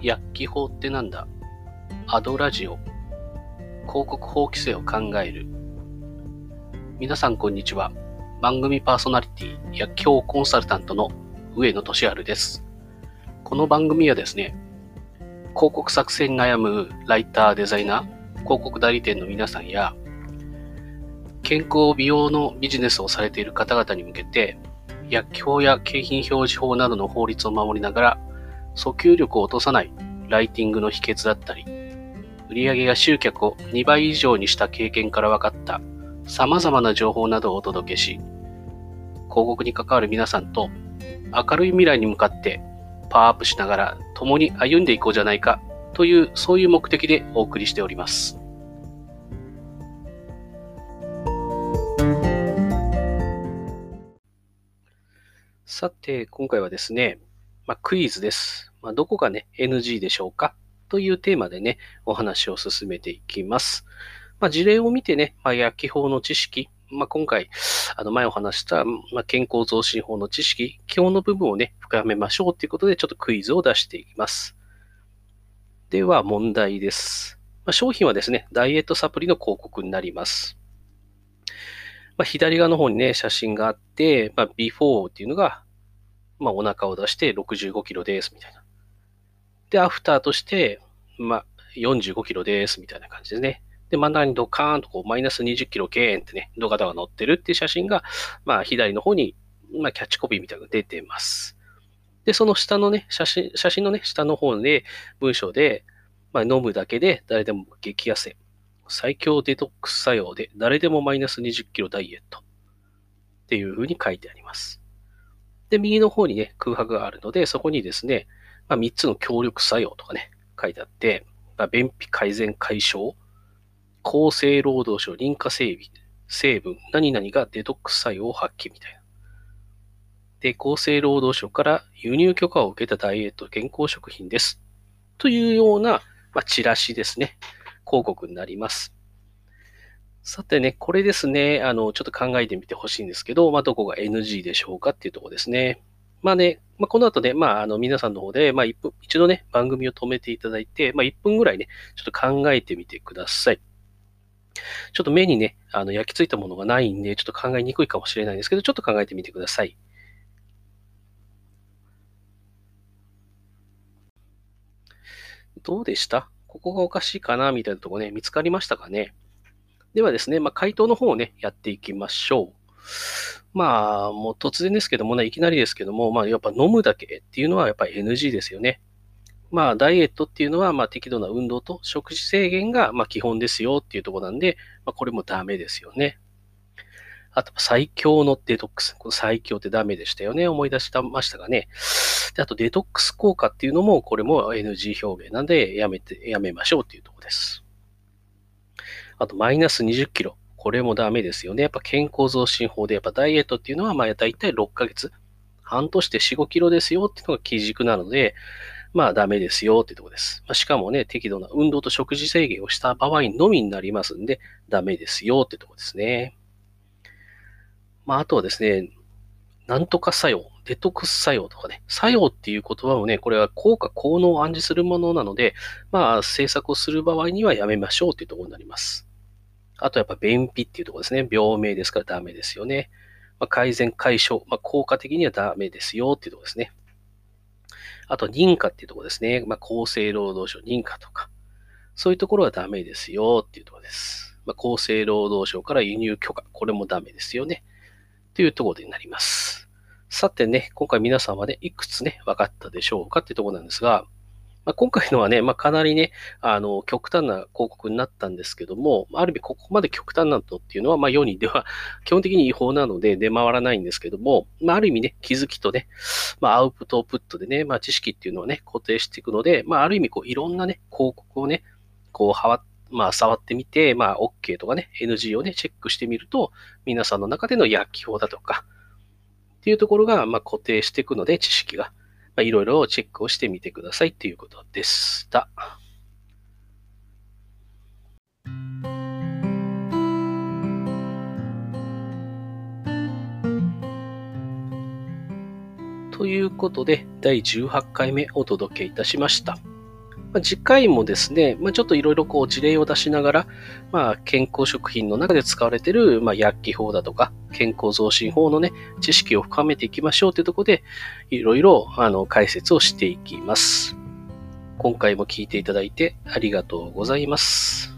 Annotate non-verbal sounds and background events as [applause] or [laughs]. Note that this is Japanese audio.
薬機法ってなんだ？アドラジオ。広告法規制を考える。皆さんこんにちは。番組パーソナリティ薬機法コンサルタントの上野俊治です。この番組はですね広告作成に悩むライターデザイナー広告代理店の皆さんや健康美容のビジネスをされている方々に向けて薬機法や景品表示法などの法律を守りながら訴求力を落とさないライティングの秘訣だったり、売上や集客を2倍以上にした経験から分かった様々な情報などをお届けし、広告に関わる皆さんと明るい未来に向かってパワーアップしながら共に歩んでいこうじゃないかというそういう目的でお送りしております。さて、今回はですね、まあ、クイズです。まあ、どこがね、NG でしょうか？というテーマでね、お話を進めていきます。まあ、事例を見てね、まあ、薬機法の知識、まあ、今回、あの前お話した、まあ、健康増進法の知識、基本の部分をね、深めましょうということで、ちょっとクイズを出していきます。では、問題です。まあ、商品はですね、ダイエットサプリの広告になります。まあ、左側の方にね、写真があって、まあ、ビフォーっていうのがまあ、お腹を出して65キロですみたいな。で、アフターとして、まあ、45キロですみたいな感じですね。で、真ん中にドカーンとこうマイナス20キロゲーンってね、動画が載ってるっていう写真が、まあ、左の方に、まあ、キャッチコピーみたいなのが出てます。で、その下のね、写真、写真のね、下の方で、文章で、まあ、飲むだけで誰でも激痩せ。最強デトックス作用で誰でもマイナス20キロダイエット。っていう風に書いてあります。で、右の方にね、空白があるので、そこにですね、まあ、3つの協力作用とかね、書いてあって、まあ、便秘改善解消、厚生労働省認可整備、成分、何々がデトックス作用を発揮みたいな。で、厚生労働省から輸入許可を受けたダイエット健康食品です。というような、まあ、チラシですね。広告になります。さてね、これですね、あの、ちょっと考えてみてほしいんですけど、まあ、どこが NG でしょうかっていうとこですね。まあね、まあ、この後ね、まあ、あの、皆さんの方で、まあ、一分、一度ね、番組を止めていただいて、まあ、1分ぐらいね、ちょっと考えてみてください。ちょっと目にね、あの、焼き付いたものがないんで、ちょっと考えにくいかもしれないんですけど、ちょっと考えてみてください。どうでした？ここがおかしいかな？みたいなとこね、見つかりましたかね？ではですね、まあ、回答の方をね、やっていきましょう。まあ、もう突然ですけどもね、いきなりですけども、まあ、やっぱ飲むだけっていうのはやっぱり NG ですよね。まあ、ダイエットっていうのは、まあ、適度な運動と食事制限が、まあ、基本ですよっていうとこなんで、まあ、これもダメですよね。あと、最強のデトックス。この最強ってダメでしたよね。思い出してましたがね。で、あと、デトックス効果っていうのも、これも NG 表明なんで、やめて、やめましょうっていうとこです。あと、マイナス20キロ。これもダメですよね。やっぱ健康増進法で、やっぱダイエットっていうのは、まあ、大体6ヶ月。半年で4、5キロですよっていうのが基軸なので、まあダメですよっていうとこです。まあ、しかもね、適度な運動と食事制限をした場合のみになりますんで、ダメですよっていうとこですね。まああとはですね、なんとか作用、デトックス作用とかね、作用っていう言葉もね、これは効果、効能を暗示するものなので、まあ政策をする場合にはやめましょうっていうところになります。あとやっぱ便秘っていうところですね。病名ですからダメですよね。まあ、改善解消、まあ、効果的にはダメですよっていうところですね。あと認可っていうところですね。まあ、厚生労働省認可とか、そういうところはダメですよっていうところです。ま、厚生労働省から輸入許可、これもダメですよね。というところになります。さてね、今回皆さんはね、いくつね、分かったでしょうかっていうところなんですが、まあ、今回のはね、まあ、かなりね、あの、極端な広告になったんですけども、ある意味ここまで極端なのっていうのは、まあ、世にでは [laughs] 基本的に違法なので出回らないんですけども、まあ、ある意味ね、気づきとね、まあ、アウトプットでね、まあ、知識っていうのをね、固定していくので、まあ、ある意味こう、いろんなね、広告をね、こう、はわまあ、触ってみて、まあ、OK とかね、NG をね、チェックしてみると、皆さんの中での薬機法だとか、っていうところが、まあ、固定していくので、知識が。まあ、いろいろチェックをしてみてくださいということでした。ということで、第18回目お届けいたしました。まあ、次回もですね、まあ、ちょっといろいろこう事例を出しながら、まあ、健康食品の中で使われている、まあ、薬機法だとか、健康増進法のね、知識を深めていきましょうというところで、いろいろあの解説をしていきます。今回も聞いていただいてありがとうございます。